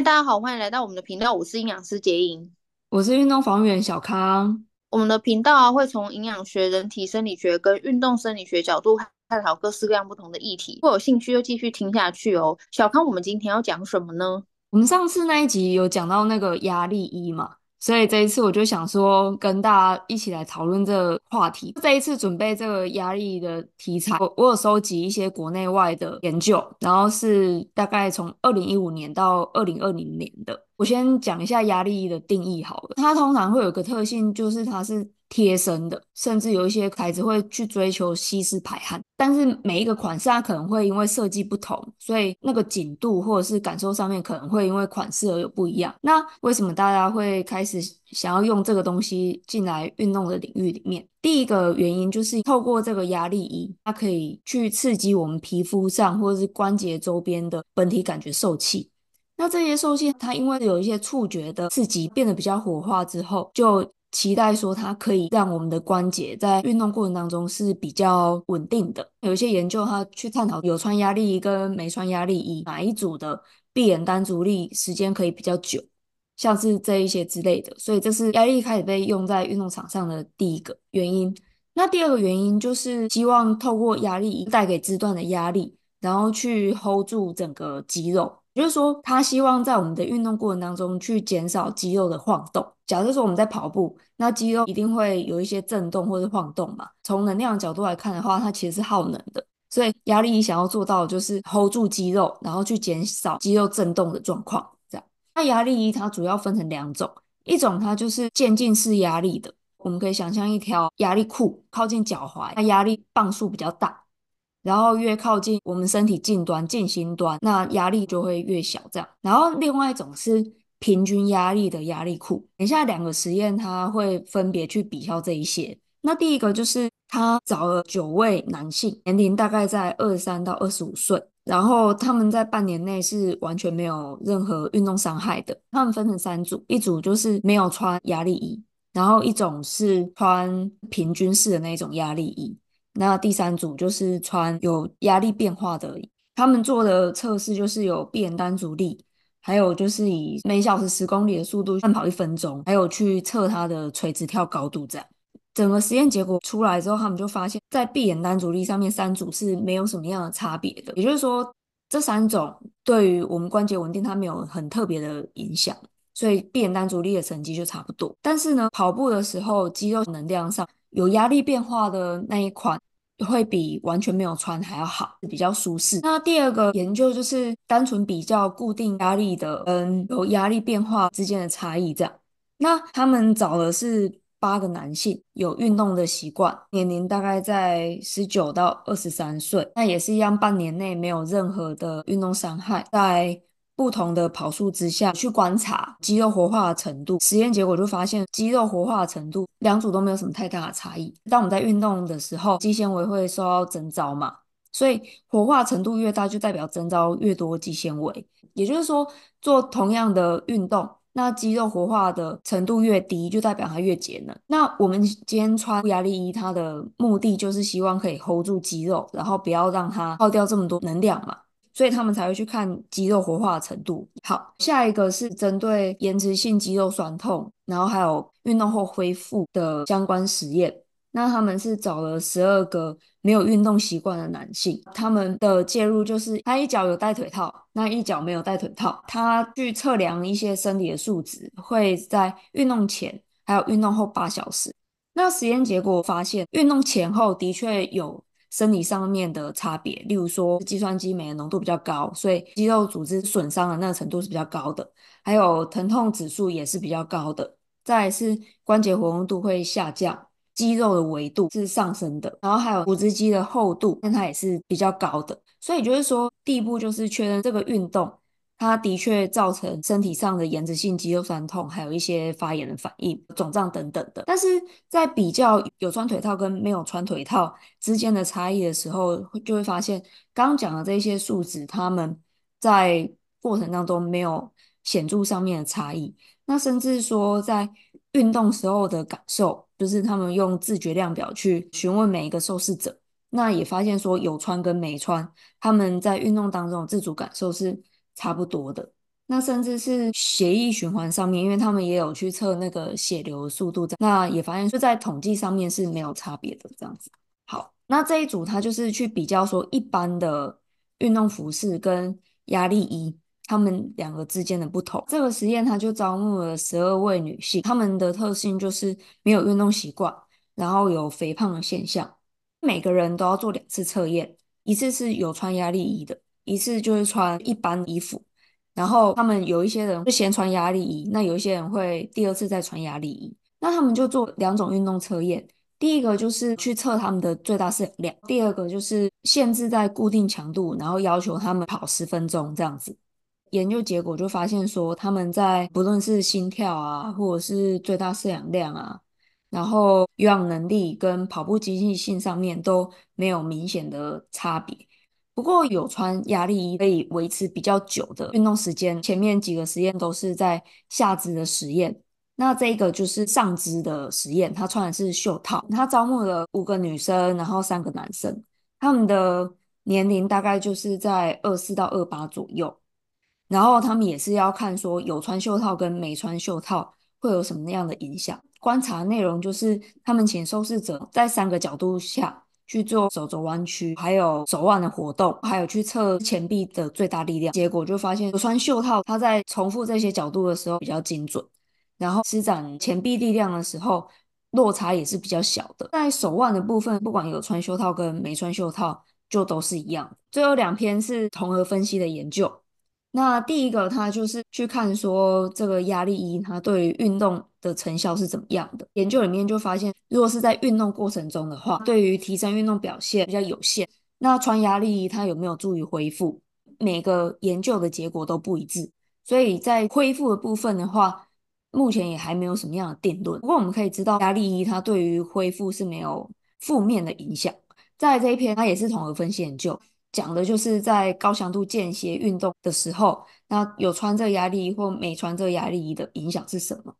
嗨，大家好，欢迎来到我们的频道。我是营养师杰莹，我是运动防护员小康。我们的频道啊，会从营养学、人体生理学跟运动生理学角度探讨各式各样不同的议题。如果有兴趣，就继续听下去哦。小康，我们今天要讲什么呢？我们上次那一集有讲到那个压力衣嘛？所以这一次我就想说，跟大家一起来讨论这个话题。这一次准备这个压力的题材，我我有收集一些国内外的研究，然后是大概从二零一五年到二零二零年的。我先讲一下压力的定义好了，它通常会有个特性，就是它是。贴身的，甚至有一些牌子会去追求吸湿排汗，但是每一个款式它可能会因为设计不同，所以那个紧度或者是感受上面可能会因为款式而有不一样。那为什么大家会开始想要用这个东西进来运动的领域里面？第一个原因就是透过这个压力衣，它可以去刺激我们皮肤上或者是关节周边的本体感觉受器。那这些受器它因为有一些触觉的刺激变得比较活化之后，就期待说它可以让我们的关节在运动过程当中是比较稳定的。有一些研究，它去探讨有穿压力衣跟没穿压力衣哪一组的闭眼单足力时间可以比较久，像是这一些之类的。所以这是压力开始被用在运动场上的第一个原因。那第二个原因就是希望透过压力带给肢段的压力，然后去 hold 住整个肌肉。也就是说，他希望在我们的运动过程当中去减少肌肉的晃动。假设说我们在跑步，那肌肉一定会有一些震动或者晃动嘛。从能量角度来看的话，它其实是耗能的。所以压力衣想要做到就是 hold 住肌肉，然后去减少肌肉震动的状况。这样，那压力衣它主要分成两种，一种它就是渐进式压力的，我们可以想象一条压力裤靠近脚踝，它压力磅数比较大。然后越靠近我们身体近端、近心端，那压力就会越小。这样，然后另外一种是平均压力的压力裤。等下两个实验，它会分别去比较这一些。那第一个就是他找了九位男性，年龄大概在二十三到二十五岁，然后他们在半年内是完全没有任何运动伤害的。他们分成三组，一组就是没有穿压力衣，然后一种是穿平均式的那种压力衣。那第三组就是穿有压力变化的，他们做的测试就是有闭眼单足力，还有就是以每小时十公里的速度慢跑一分钟，还有去测它的垂直跳高度。这样整个实验结果出来之后，他们就发现，在闭眼单足力上面三组是没有什么样的差别的，也就是说，这三种对于我们关节稳定它没有很特别的影响，所以闭眼单足力的成绩就差不多。但是呢，跑步的时候肌肉能量上。有压力变化的那一款会比完全没有穿还要好，比较舒适。那第二个研究就是单纯比较固定压力的跟有压力变化之间的差异，这样。那他们找的是八个男性，有运动的习惯，年龄大概在十九到二十三岁，那也是一样，半年内没有任何的运动伤害，在。不同的跑数之下去观察肌肉活化的程度，实验结果就发现肌肉活化的程度两组都没有什么太大的差异。当我们在运动的时候，肌纤维会受到增招嘛，所以活化程度越大，就代表增招越多肌纤维。也就是说，做同样的运动，那肌肉活化的程度越低，就代表它越节能。那我们今天穿压力衣，它的目的就是希望可以 hold 住肌肉，然后不要让它耗掉这么多能量嘛。所以他们才会去看肌肉活化的程度。好，下一个是针对延迟性肌肉酸痛，然后还有运动后恢复的相关实验。那他们是找了十二个没有运动习惯的男性，他们的介入就是他一脚有戴腿套，那一脚没有戴腿套。他去测量一些生理的数值，会在运动前还有运动后八小时。那实验结果发现，运动前后的确有。生理上面的差别，例如说计算机酶的浓度比较高，所以肌肉组织损伤的那个程度是比较高的，还有疼痛指数也是比较高的。再是关节活动度会下降，肌肉的维度是上升的，然后还有骨质肌的厚度，但它也是比较高的。所以就是说，第一步就是确认这个运动。它的确造成身体上的延迟性肌肉酸痛，还有一些发炎的反应、肿胀等等的。但是在比较有穿腿套跟没有穿腿套之间的差异的时候，就会发现刚刚讲的这些数值，他们在过程当中没有显著上面的差异。那甚至说在运动时候的感受，就是他们用自觉量表去询问每一个受试者，那也发现说有穿跟没穿，他们在运动当中的自主感受是差不多的，那甚至是血液循环上面，因为他们也有去测那个血流速度，那也发现就在统计上面是没有差别的这样子。好，那这一组他就是去比较说一般的运动服饰跟压力衣，他们两个之间的不同。这个实验他就招募了十二位女性，她们的特性就是没有运动习惯，然后有肥胖的现象，每个人都要做两次测验，一次是有穿压力衣的，一次就是穿一般衣服。然后他们有一些人会先穿压力衣，那有一些人会第二次再穿压力衣。那他们就做两种运动测验，第一个就是去测他们的最大摄氧量，第二个就是限制在固定强度，然后要求他们跑十分钟这样子。研究结果就发现说，他们在不论是心跳啊，或者是最大摄氧量啊，然后有氧能力跟跑步经济性上面都没有明显的差别。不过有穿压力衣可以维持比较久的运动时间。前面几个实验都是在下肢的实验，那这个就是上肢的实验。他穿的是袖套，他招募了五个女生，然后三个男生，他们的年龄大概就是在二四到二八左右。然后他们也是要看说有穿袖套跟没穿袖套会有什么样的影响。观察内容就是他们请受试者在三个角度下。去做手肘弯曲，还有手腕的活动，还有去测前臂的最大力量。结果就发现，穿袖套，它在重复这些角度的时候比较精准，然后施展前臂力量的时候，落差也是比较小的。在手腕的部分，不管有穿袖套跟没穿袖套，就都是一样。最后两篇是同合分析的研究。那第一个，他就是去看说这个压力衣它对于运动的成效是怎么样的。研究里面就发现，如果是在运动过程中的话，对于提升运动表现比较有限。那穿压力衣它有没有助于恢复？每个研究的结果都不一致。所以在恢复的部分的话，目前也还没有什么样的定论。不过我们可以知道，压力衣它对于恢复是没有负面的影响。在这一篇，它也是统合分析研究。讲的就是在高强度间歇运动的时候，那有穿这个压力衣或没穿这个压力衣的影响是什么？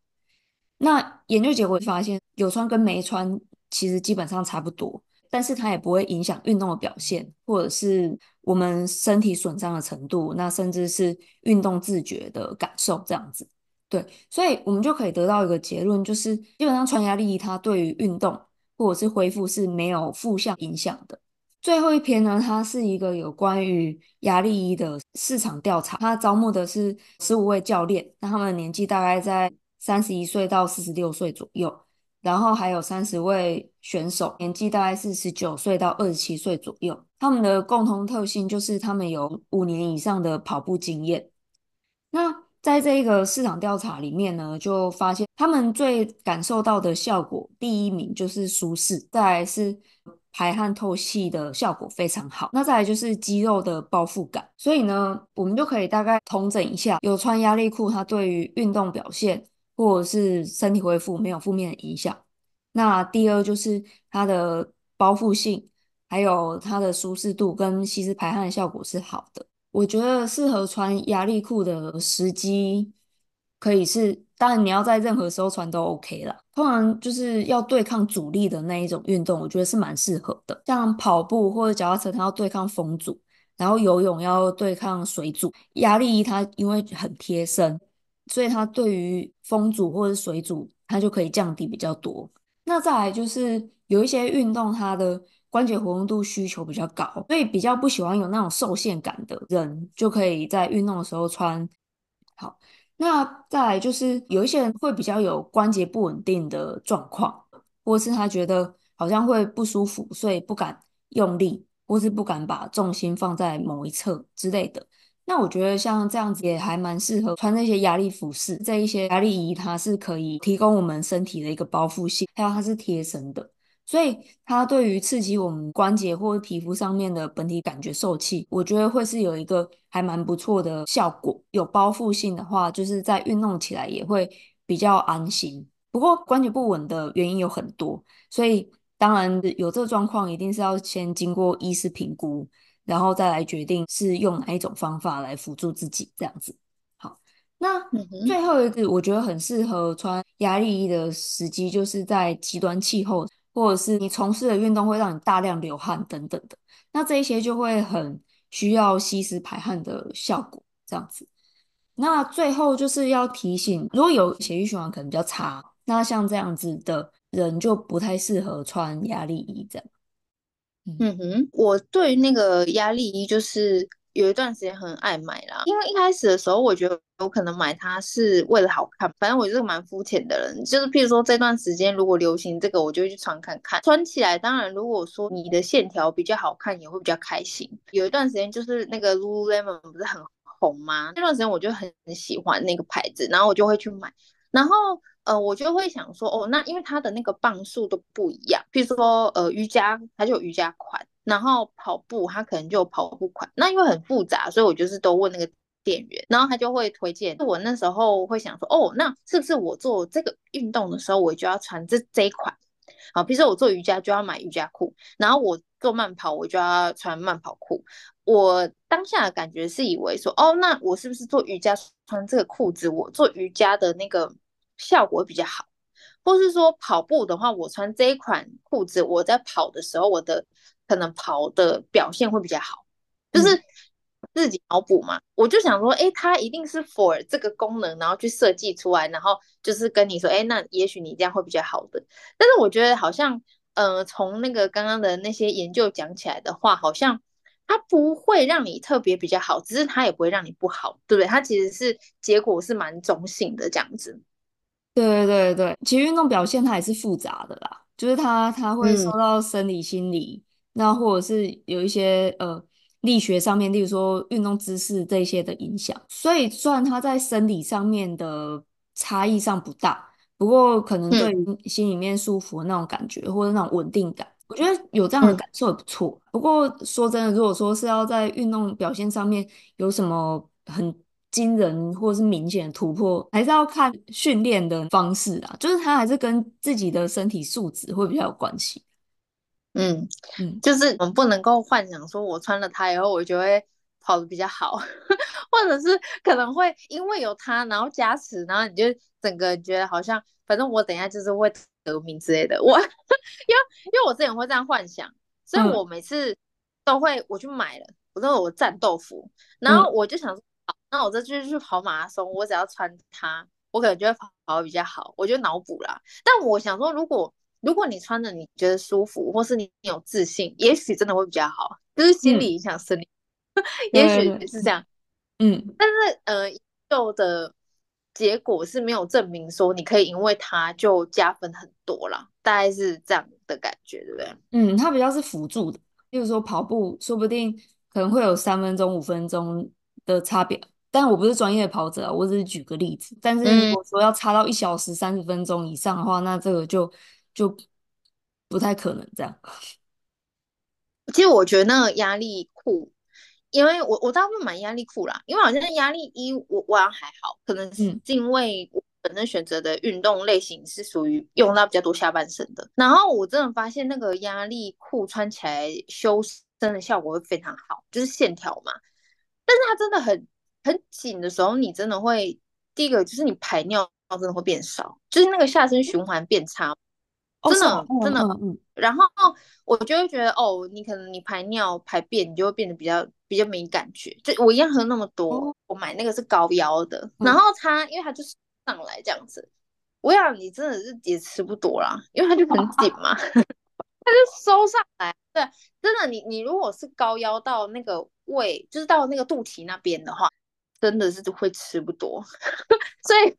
那研究结果发现，有穿跟没穿其实基本上差不多，但是它也不会影响运动的表现，或者是我们身体损伤的程度，那甚至是运动自觉的感受这样子。对，所以我们就可以得到一个结论，就是基本上穿压力衣它对于运动或者是恢复是没有负向影响的。最后一篇呢，它是一个有关于压力衣的市场调查。它招募的是十五位教练，那他们的年纪大概在三十一岁到四十六岁左右，然后还有三十位选手，年纪大概是十九岁到二十七岁左右。他们的共同特性就是他们有五年以上的跑步经验。那在这个市场调查里面呢，就发现他们最感受到的效果，第一名就是舒适，再来是。排汗透气的效果非常好，那再来就是肌肉的包覆感，所以呢，我们就可以大概统整一下，有穿压力裤，它对于运动表现或者是身体恢复没有负面的影响。那第二就是它的包覆性，还有它的舒适度跟吸湿排汗的效果是好的。我觉得适合穿压力裤的时机可以是。当然，你要在任何时候穿都 OK 啦。通常就是要对抗阻力的那一种运动，我觉得是蛮适合的。像跑步或者脚踏车，它要对抗风阻；然后游泳要对抗水阻。压力衣它因为很贴身，所以它对于风阻或者水阻，它就可以降低比较多。那再来就是有一些运动，它的关节活动度需求比较高，所以比较不喜欢有那种受限感的人，就可以在运动的时候穿。好。那再来就是有一些人会比较有关节不稳定的状况，或是他觉得好像会不舒服，所以不敢用力，或是不敢把重心放在某一侧之类的。那我觉得像这样子也还蛮适合穿那些压力服饰，这一些压力衣它是可以提供我们身体的一个包覆性，还有它是贴身的。所以它对于刺激我们关节或者皮肤上面的本体感觉受器，我觉得会是有一个还蛮不错的效果。有包覆性的话，就是在运动起来也会比较安心。不过关节不稳的原因有很多，所以当然有这个状况，一定是要先经过医师评估，然后再来决定是用哪一种方法来辅助自己这样子。好，那最后一个我觉得很适合穿压力衣的时机，就是在极端气候。或者是你从事的运动会让你大量流汗等等的，那这一些就会很需要吸湿排汗的效果，这样子。那最后就是要提醒，如果有血液循环可能比较差，那像这样子的人就不太适合穿压力衣这样。嗯哼，我对那个压力衣就是有一段时间很爱买啦，因为一开始的时候我觉得有可能买它是为了好看，反正我就是蛮肤浅的人，就是譬如说这段时间如果流行这个，我就会去穿看看，穿起来当然如果说你的线条比较好看，也会比较开心。有一段时间就是那个 Lululemon 不是很红吗？那段时间我就很喜欢那个牌子，然后我就会去买，然后。呃，我就会想说，哦，那因为它的那个磅数都不一样，譬如说，呃，瑜伽它就有瑜伽款，然后跑步他可能就跑步款，那因为很复杂，所以我就是都问那个店员，然后他就会推荐。我那时候会想说，哦，那是不是我做这个运动的时候，我就要穿这这一款？好，比如说我做瑜伽就要买瑜伽裤，然后我做慢跑我就要穿慢跑裤。我当下的感觉是以为说，哦，那我是不是做瑜伽穿这个裤子，我做瑜伽的那个。效果比较好，或是说跑步的话，我穿这一款裤子，我在跑的时候，我的可能跑的表现会比较好，就是自己脑补嘛。我就想说，哎，它一定是 for 这个功能，然后去设计出来，然后就是跟你说，哎，那也许你这样会比较好的。但是我觉得好像，呃，从那个刚刚的那些研究讲起来的话，好像它不会让你特别比较好，只是它也不会让你不好，对不对？它其实是结果是蛮中性的这样子。对对对，其实运动表现它也是复杂的啦，就是它它会受到生理、心理，嗯、那或者是有一些呃力学上面，例如说运动姿势这些的影响。所以虽然它在生理上面的差异上不大，不过可能对于心里面舒服的那种感觉、嗯、或者那种稳定感，我觉得有这样的感受也不错。嗯、不过说真的，如果说是要在运动表现上面有什么很惊人或者是明显的突破，还是要看训练的方式啊，就是它还是跟自己的身体素质会比较有关系。嗯嗯，就是我们不能够幻想说，我穿了它以后，我就会跑得比较好，或者是可能会因为有它，然后加持，然后你就整个觉得好像，反正我等一下就是会得名之类的。我 因为因为我之前会这样幻想，所以我每次都会我去买了，我说我战斗服，然后我就想说。那我这就是去跑马拉松，我只要穿它，我可能就会跑比较好，我就脑补啦。但我想说，如果如果你穿着你觉得舒服，或是你有自信，也许真的会比较好，就是心理影响生理，嗯、也许是这样。嗯，但是呃，研究的结果是没有证明说你可以因为它就加分很多啦，大概是这样的感觉，对不对？嗯，它比较是辅助的，例如说跑步，说不定可能会有三分钟、五分钟的差别。但我不是专业的跑者啊，我只是举个例子。但是如果说要差到一小时三十分钟以上的话，嗯、那这个就就不太可能这样。其实我觉得那个压力裤，因为我我大部分买压力裤啦，因为好像压力衣我我还好，可能是因为我本身选择的运动类型是属于用到比较多下半身的。然后我真的发现那个压力裤穿起来修身的效果会非常好，就是线条嘛。但是它真的很。很紧的时候，你真的会第一个就是你排尿真的会变少，就是那个下身循环变差，真的、哦、真的。嗯、然后我就会觉得哦，你可能你排尿排便，你就会变得比较比较没感觉。就我一样喝那么多，哦、我买那个是高腰的，嗯、然后它因为它就是上来这样子，我想你真的是也吃不多啦，因为它就很紧嘛，它 就收上来。对，真的你你如果是高腰到那个胃，就是到那个肚脐那边的话。真的是会吃不多，所以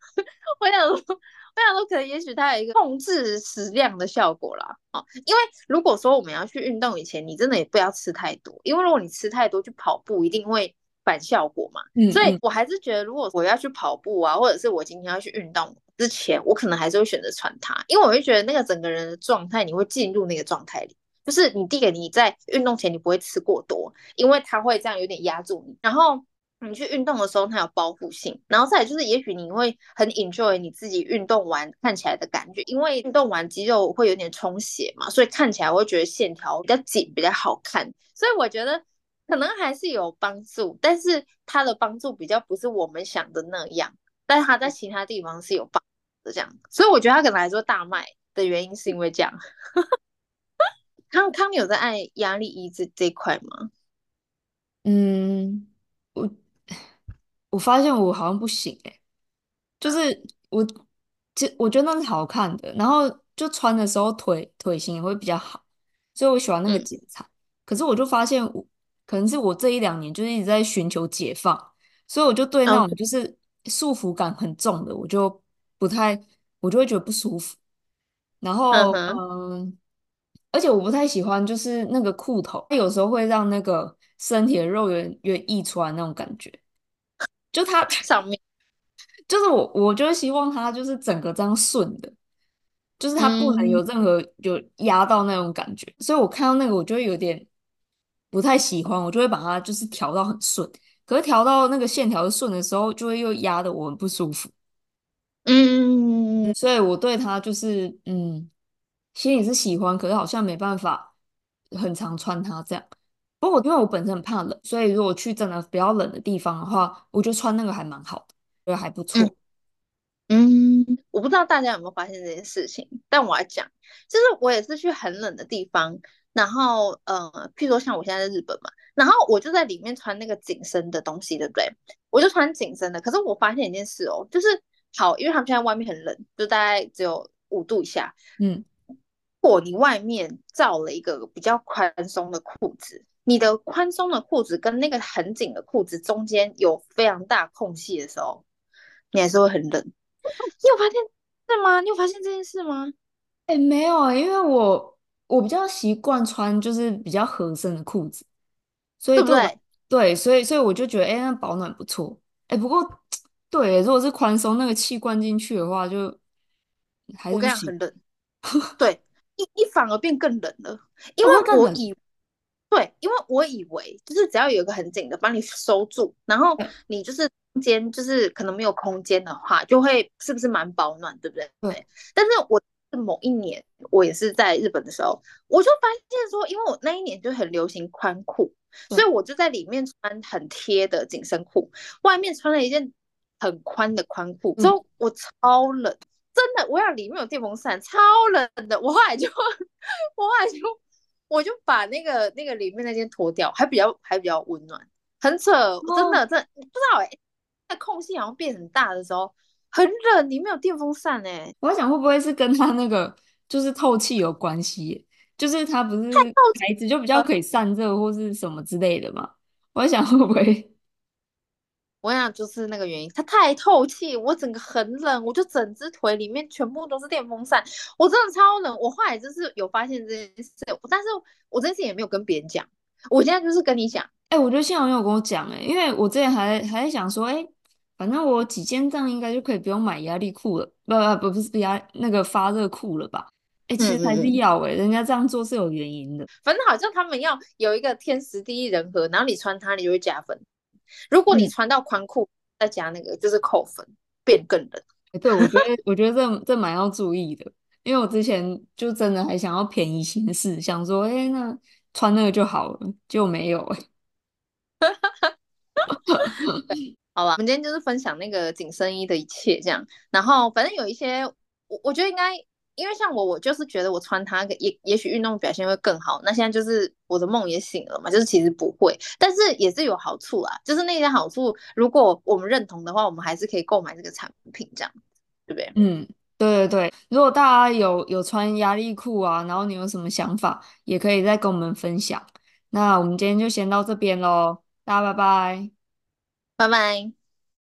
我想说，我想说，可能也许它有一个控制食量的效果啦。哦，因为如果说我们要去运动以前，你真的也不要吃太多，因为如果你吃太多去跑步，一定会反效果嘛。嗯嗯，所以我还是觉得，如果我要去跑步啊，或者是我今天要去运动之前，我可能还是会选择穿它，因为我会觉得那个整个人的状态，你会进入那个状态里。就是你第一个你在运动前你不会吃过多，因为它会这样有点压住你，然后。你去运动的时候，它有包覆性，然后再来就是，也许你会很 enjoy 你自己运动完看起来的感觉，因为运动完肌肉会有点充血嘛，所以看起来我会觉得线条比较紧，比较好看。所以我觉得可能还是有帮助，但是它的帮助比较不是我们想的那样，但是它在其他地方是有帮的这样。所以我觉得他可能来说大卖的原因是因为这样。康康，你有在爱压力衣这这块吗？嗯，我。我发现我好像不行哎、欸，就是我，其实我觉得那是好看的，然后就穿的时候腿腿型也会比较好，所以我喜欢那个剪裁。嗯、可是我就发现我可能是我这一两年就是一直在寻求解放，所以我就对那种就是束缚感很重的，我就不太，我就会觉得不舒服。然后嗯、呃，而且我不太喜欢就是那个裤头，它有时候会让那个身体的肉圆圆溢出来那种感觉。就它 上面，就是我，我就希望它就是整个这样顺的，就是它不能有任何有压到那种感觉，嗯、所以我看到那个我就会有点不太喜欢，我就会把它就是调到很顺，可是调到那个线条顺的时候，就会又压得我很不舒服。嗯，所以我对它就是嗯，心里是喜欢，可是好像没办法很常穿它这样。不过，因为我本身很怕冷，所以如果去真的比较冷的地方的话，我觉得穿那个还蛮好的，觉得还不错。嗯，嗯，我不知道大家有没有发现这件事情，但我要讲，就是我也是去很冷的地方，然后呃，譬如说像我现在在日本嘛，然后我就在里面穿那个紧身的东西，对不对？我就穿紧身的，可是我发现一件事哦，就是好，因为他们现在外面很冷，就大概只有五度以下，嗯，如果你外面罩了一个比较宽松的裤子。你的宽松的裤子跟那个很紧的裤子中间有非常大空隙的时候，你还是会很冷。你有发现是吗？你有发现这件事吗？哎、欸，没有啊，因为我我比较习惯穿就是比较合身的裤子，所以对对，对，所以所以我就觉得哎、欸，那保暖不错。哎、欸，不过对，如果是宽松那个气灌进去的话，就还是不行，很冷。对，一一反而变更冷了，因为我以。对，因为我以为就是只要有一个很紧的帮你收住，然后你就是中间就是可能没有空间的话，就会是不是蛮保暖，对不对？对。但是我某一年我也是在日本的时候，我就发现说，因为我那一年就很流行宽裤，所以我就在里面穿很贴的紧身裤，外面穿了一件很宽的宽裤，之后我超冷，真的，我要里面有电风扇，超冷的。我后来就，我后来就。我就把那个那个里面那件脱掉，还比较还比较温暖，很扯，真的真的不知道哎、欸，那空隙好像变很大的时候很冷，里面有电风扇哎、欸，我在想会不会是跟它那个就是透气有关系，就是它不是材质就比较可以散热或是什么之类的嘛？我在想会不会。我想就是那个原因，它太透气，我整个很冷，我就整只腿里面全部都是电风扇，我真的超冷。我后来就是有发现这件事，但是我这件事也没有跟别人讲，我现在就是跟你讲。哎、欸，我觉得幸好你有跟我讲，哎，因为我之前还还在想说，哎、欸，反正我几件这样应该就可以不用买压力裤了，不不不不是压那个发热裤了吧？哎、欸，其实还是要哎、人家这样做是有原因的。反正好像他们要有一个天时地利人和，然后你穿它，你就会加分。如果你穿到宽裤，再加那个就是扣分，变更冷。欸、对，我觉得我觉得这这蛮要注意的，因为我之前就真的还想要便宜行事，想说，哎、欸，那穿那个就好了，结果没有哎、欸。好吧，我们今天就是分享那个紧身衣的一切这样，然后反正有一些，我我觉得应该。因为像我，我就是觉得我穿它也也许运动表现会更好。那现在就是我的梦也醒了嘛，就是其实不会，但是也是有好处啊。就是那些好处，如果我们认同的话，我们还是可以购买这个产品，这样对不对？嗯，对对对。如果大家有有穿压力裤啊，然后你有什么想法，也可以再跟我们分享。那我们今天就先到这边喽，大家拜拜，拜拜。